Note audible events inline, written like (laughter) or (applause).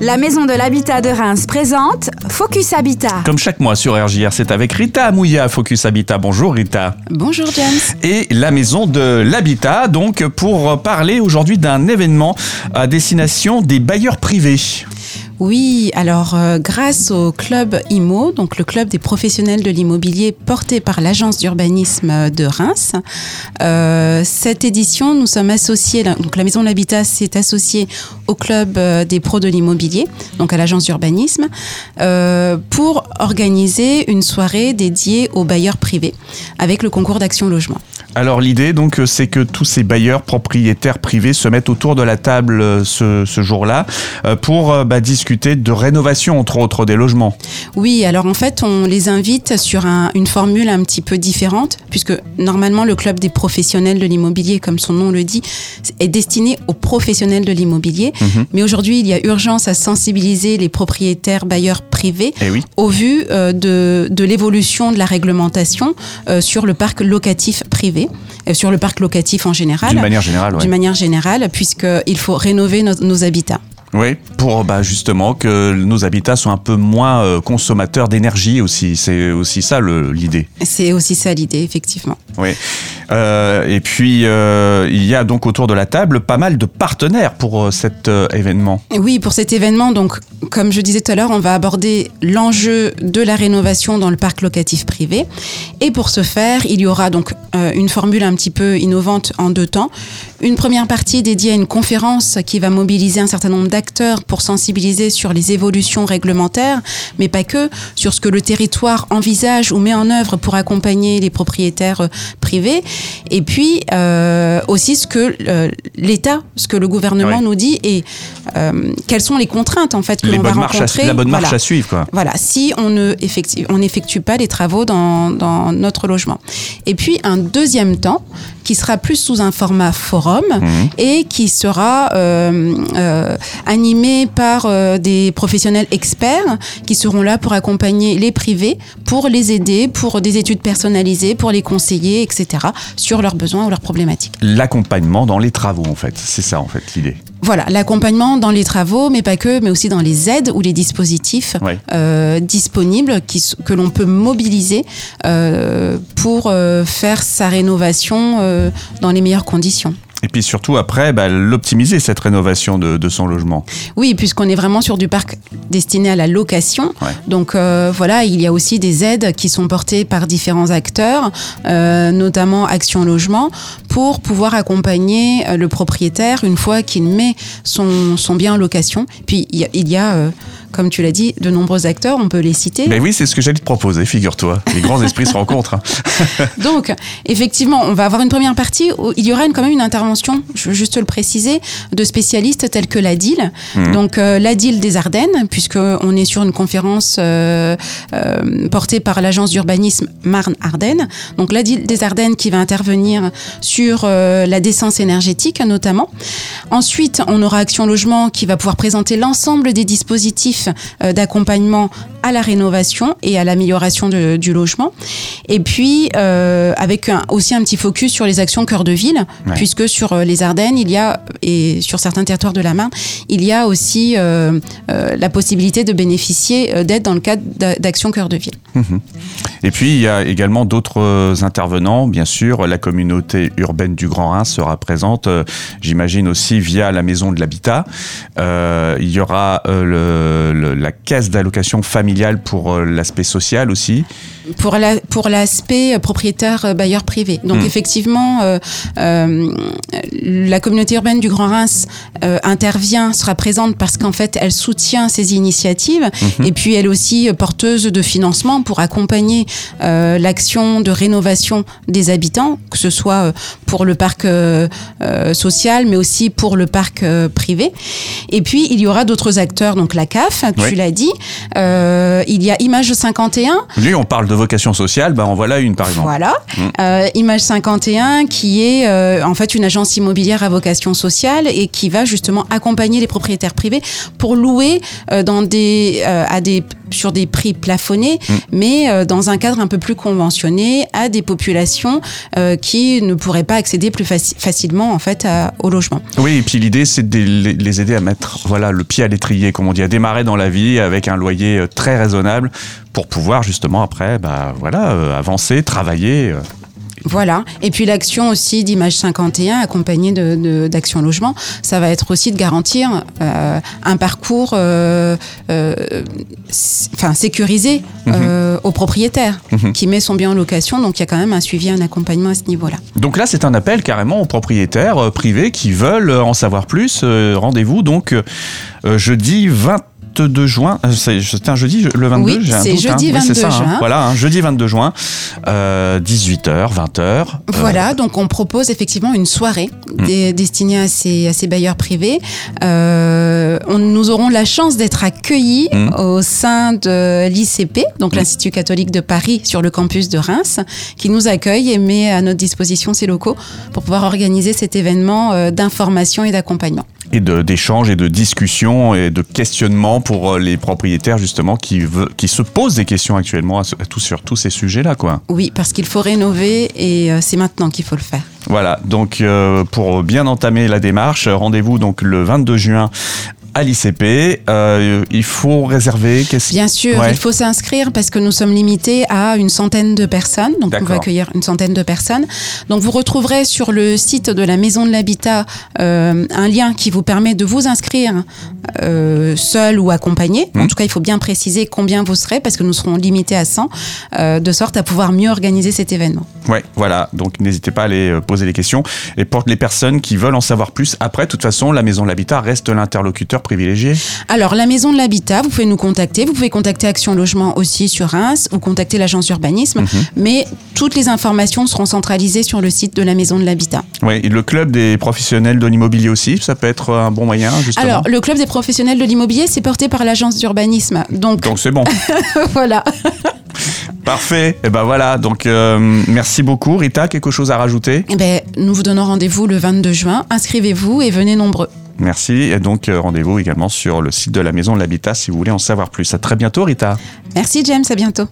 La Maison de l'Habitat de Reims présente Focus Habitat. Comme chaque mois sur RJR, c'est avec Rita Amouya, Focus Habitat. Bonjour Rita. Bonjour James. Et la Maison de l'Habitat, donc pour parler aujourd'hui d'un événement à destination des bailleurs privés. Oui, alors euh, grâce au club IMO, donc le club des professionnels de l'immobilier porté par l'agence d'urbanisme de Reims, euh, cette édition, nous sommes associés, donc la Maison de l'Habitat s'est associée au club euh, des pros de l'immobilier, donc à l'agence d'urbanisme, pour organiser une soirée dédiée aux bailleurs privés avec le concours d'action logement. Alors l'idée donc c'est que tous ces bailleurs propriétaires privés se mettent autour de la table ce, jour-là pour bah, discuter de rénovation, entre autres, des logements. Oui, alors en fait, on les invite sur une formule un petit peu différente, puisque normalement, le club des professionnels de l'immobilier, comme son nom le dit, est destiné aux professionnels de l'immobilier. Mhm. Mais aujourd'hui, il y a urgence à sensibiliser les propriétaires bailleurs privés eh au vu euh, de, de l'évolution de la réglementation euh, sur le parc locatif privé, euh, sur le parc locatif en général. D'une manière générale, D'une manière générale, puisqu'il faut rénover nos habitats. Oui, pour bah, justement que nos habitats soient un peu moins euh, consommateurs d'énergie aussi. C'est aussi ça l'idée. C'est aussi ça l'idée, effectivement. Oui. Euh, et puis, euh, il y a donc autour de la table pas mal de partenaires pour cet événement. Oui, pour cet événement, donc, comme je disais tout à l'heure, on va aborder l'enjeu de la rénovation dans le parc locatif privé. Et pour ce faire, il y aura donc une formule un petit peu innovante en deux temps. Une première partie dédiée à une conférence qui va mobiliser un certain nombre d'acteurs pour sensibiliser sur les évolutions réglementaires, mais pas que, sur ce que le territoire envisage ou met en œuvre pour accompagner les propriétaires euh, privés, et puis euh, aussi ce que euh, l'État, ce que le gouvernement nous dit et quelles sont les contraintes en fait que l'on va rencontrer. la bonne marche à suivre. Quoi. Voilà, si on ne effectue, on n'effectue pas les travaux dans, dans notre logement. Et puis un deuxième temps qui sera plus sous un format forum mhm. et qui sera euh, euh, animé par euh, des professionnels experts qui seront là pour accompagner les privés, pour les aider, pour des études personnalisées, pour les conseiller, etc., sur leurs besoins ou leurs problématiques. L'accompagnement dans les travaux, en fait, c'est ça, en fait, l'idée. Voilà, l'accompagnement dans les travaux, mais pas que, mais aussi dans les aides ou les dispositifs euh, disponibles qui, que l'on peut mobiliser euh, pour euh, faire sa rénovation euh, dans les meilleures conditions. Et puis surtout après, bah, l'optimiser cette rénovation de, de, son logement. Oui, puisqu'on est vraiment sur du parc destiné à la location. Donc euh, voilà, il y a aussi des aides qui sont portées par différents acteurs, euh, notamment Action Logement, pour pouvoir accompagner euh, le propriétaire une fois qu'il met son, son bien en location. Puis il y a, il y a euh, comme tu l'as dit, de nombreux acteurs, on peut les citer. Mais oui, c'est ce que j'allais te proposer, figure-toi. Les grands esprits se rencontrent. Hein. (laughs) Donc, effectivement, on va avoir une première partie où il y aura quand même une intervention, je veux juste le préciser, de spécialistes tels que la DIL. Mhm. Donc, euh, la DIL des Ardennes, puisqu'on est sur une conférence euh, euh, portée par l'agence d'urbanisme Marne-Ardennes. Donc, la DIL des Ardennes qui va intervenir sur la décence énergétique notamment. Ensuite, on aura Action Logement qui va pouvoir présenter l'ensemble des dispositifs euh, d'accompagnement à la rénovation et à l'amélioration du logement. Et puis, euh, avec aussi un petit focus sur les actions cœur de ville, puisque sur euh, les Ardennes, il y a, et sur certains territoires de la Marne, il y a aussi la possibilité de bénéficier d'aide dans le cadre d'actions cœur de ville. Mhm. Et puis, il y a également d'autres intervenants, bien sûr. La communauté urbaine du Grand Rhin sera présente, j'imagine aussi via la maison de l'habitat. il y aura le la caisse d'allocation familiale pour euh, l'aspect social aussi Pour la, pour l'aspect euh, propriétaire euh, bailleur privé. Donc hmm. effectivement, la communauté urbaine du Grand Reims intervient, sera présente parce qu'en fait, elle soutient ces initiatives hmm. et puis elle aussi porteuse de financement pour accompagner l'action de rénovation des habitants, que ce soit pour le parc social, mais aussi pour le parc privé. Et puis, il y aura d'autres acteurs, donc la CAF, tu l'as dit. Euh, il y a Image 51. Lui, on parle de vocation sociale, ben en voilà une par exemple. Voilà. Mmh. Euh, Image 51 qui est euh, en fait une agence immobilière à vocation sociale et qui va justement accompagner les propriétaires privés pour louer dans des, à des sur des prix plafonnés, Mm. mais euh, dans un cadre un peu plus conventionné à des populations euh, qui ne pourraient pas accéder plus faci- facilement en fait à- au logement. Oui, et puis l'idée, c'est de les aider à mettre voilà, le pied à l'étrier, comme on dit, à démarrer dans la vie avec un loyer euh, très raisonnable pour pouvoir justement après bah, voilà, avancer, travailler. Voilà. Et puis l'action aussi d'Image 51, accompagnée de, de- d'Action Logement, ça va être aussi de garantir euh, un parcours euh, euh, enfin, sécurisé euh, au propriétaire qui met son bien en location. Donc il y a quand même un suivi, un accompagnement à ce niveau-là. Donc là, c'est un appel carrément aux propriétaires euh, privés qui veulent euh, en savoir plus. Euh, Rendez-vous donc euh, euh, jeudi 22 juin. Euh, C'est un jeudi, je- le 22 Oui, j'ai un doute, jeudi c'est 22 ça, hein. juin. Voilà, hein, jeudi 22 juin, euh, 18h, 20h. Voilà, donc on propose effectivement une soirée Mm. destinée à ces, à ces bailleurs privés. Euh, on, nous aurons la chance d'être accueillis Mm. au sein de l'ICP, donc l'Institut catholique de Paris sur le campus de Reims, qui nous accueille et met à notre disposition ses locaux pour pouvoir organiser cet événement euh, d'information et d'accompagnement. et d'échanges et de discussions et de questionnements pour euh, les propriétaires justement qui, veut- qui se posent des questions actuellement à, à tout, sur tous ces sujets-là. quoi. Oui, parce qu'il faut rénover et euh, c'est maintenant qu'il faut le faire. Voilà, donc euh, pour bien entamer la démarche, rendez-vous donc le 22 juin à l'ICP. Euh, il faut réserver. Bien sûr, Ouais. il faut s'inscrire parce que nous sommes limités à une centaine de personnes. Donc, on va accueillir une centaine de personnes. Donc, vous retrouverez sur le site de la Maison de l'Habitat euh, un lien qui vous permet de vous inscrire euh, seul ou accompagné. En Mhm. tout cas, il faut bien préciser combien vous serez parce que nous serons limités à 100, euh, de sorte à pouvoir mieux organiser cet événement. Ouais, voilà. Donc n'hésitez pas à aller poser les questions. Et pour les personnes qui veulent en savoir plus, après, de toute façon, la maison de l'habitat reste l'interlocuteur Alors, la Maison de l'Habitat, vous pouvez nous contacter. Vous pouvez contacter Action Logement aussi sur Reims ou contacter l'agence d'urbanisme. Mais toutes les informations seront centralisées sur le site de la Maison de l'Habitat. Ouais, et le club des professionnels de l'immobilier aussi, ça peut être un bon moyen, justement. Alors, le club des professionnels de l'immobilier, c'est porté par l'agence d'urbanisme. Donc, Donc c'est bon. (laughs) voilà. (laughs) Parfait. Et ben voilà. Donc euh, merci beaucoup, Rita. Quelque chose à rajouter? Eh ben, nous vous donnons rendez-vous le 22 juin. Inscrivez-vous et venez nombreux. Merci. Et donc euh, rendez-vous également sur le site de la Maison de l'Habitat si vous voulez en savoir plus. À très bientôt, Rita. Merci James, à bientôt.